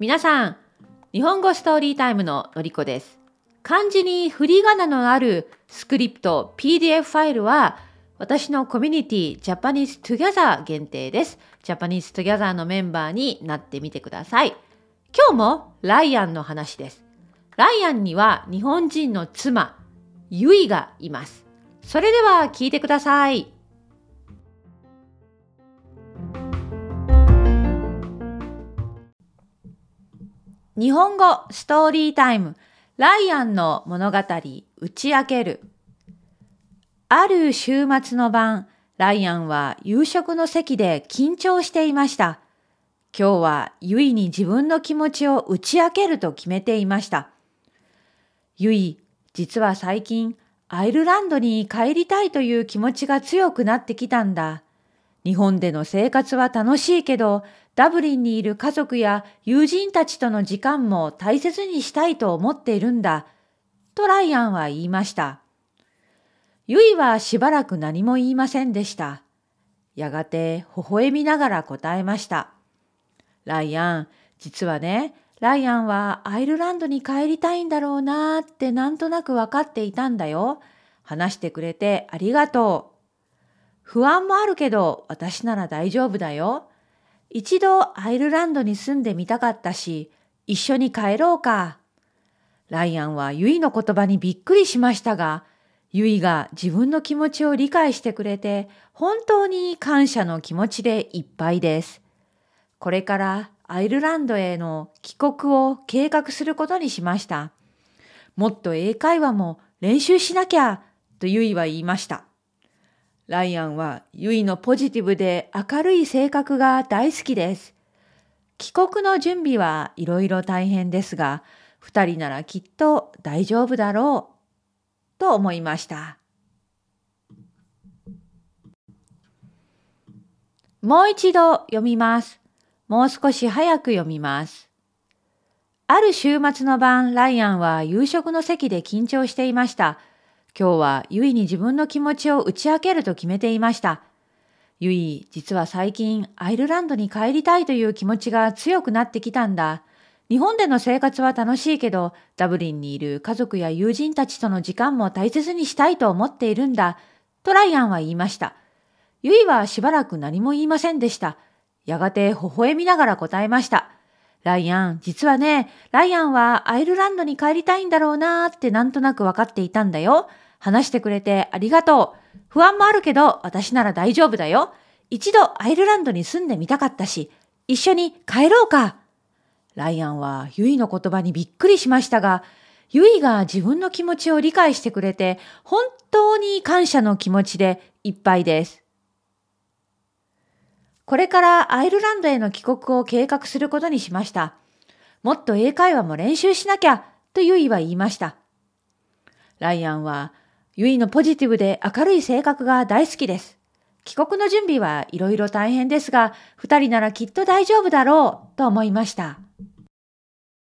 皆さん、日本語ストーリータイムののりこです。漢字に振り仮名のあるスクリプト PDF ファイルは私のコミュニティ Japanese Together 限定です。Japanese Together のメンバーになってみてください。今日もライアンの話です。ライアンには日本人の妻、ユイがいます。それでは聞いてください。日本語ストーリータイムライアンの物語打ち明ける。ある週末の晩ライアンは夕食の席で緊張していました。今日はユイに自分の気持ちを打ち明けると決めていました。ユイ実は最近アイルランドに帰りたいという気持ちが強くなってきたんだ。日本での生活は楽しいけどダブリンにいる家族や友人たちとの時間も大切にしたいと思っているんだ。とライアンは言いました。ユイはしばらく何も言いませんでした。やがて微笑みながら答えました。ライアン、実はね、ライアンはアイルランドに帰りたいんだろうなーってなんとなく分かっていたんだよ。話してくれてありがとう。不安もあるけど私なら大丈夫だよ。一度アイルランドに住んでみたかったし、一緒に帰ろうか。ライアンはユイの言葉にびっくりしましたが、ユイが自分の気持ちを理解してくれて、本当に感謝の気持ちでいっぱいです。これからアイルランドへの帰国を計画することにしました。もっと英会話も練習しなきゃ、とユイは言いました。ライアンはユイのポジティブで明るい性格が大好きです。帰国の準備はいろいろ大変ですが、二人ならきっと大丈夫だろう、と思いました。もう一度読みます。もう少し早く読みます。ある週末の晩、ライアンは夕食の席で緊張していました。今日はゆいに自分の気持ちを打ち明けると決めていました。ゆい、実は最近アイルランドに帰りたいという気持ちが強くなってきたんだ。日本での生活は楽しいけど、ダブリンにいる家族や友人たちとの時間も大切にしたいと思っているんだ。とライアンは言いました。ゆいはしばらく何も言いませんでした。やがて微笑みながら答えました。ライアン、実はね、ライアンはアイルランドに帰りたいんだろうなーってなんとなく分かっていたんだよ。話してくれてありがとう。不安もあるけど、私なら大丈夫だよ。一度アイルランドに住んでみたかったし、一緒に帰ろうか。ライアンはユイの言葉にびっくりしましたが、ユイが自分の気持ちを理解してくれて、本当に感謝の気持ちでいっぱいです。これからアイルランドへの帰国を計画することにしました。もっと英会話も練習しなきゃ、とユイは言いました。ライアンはゆいのポジティブで明るい性格が大好きです。帰国の準備はいろいろ大変ですが、二人ならきっと大丈夫だろうと思いました。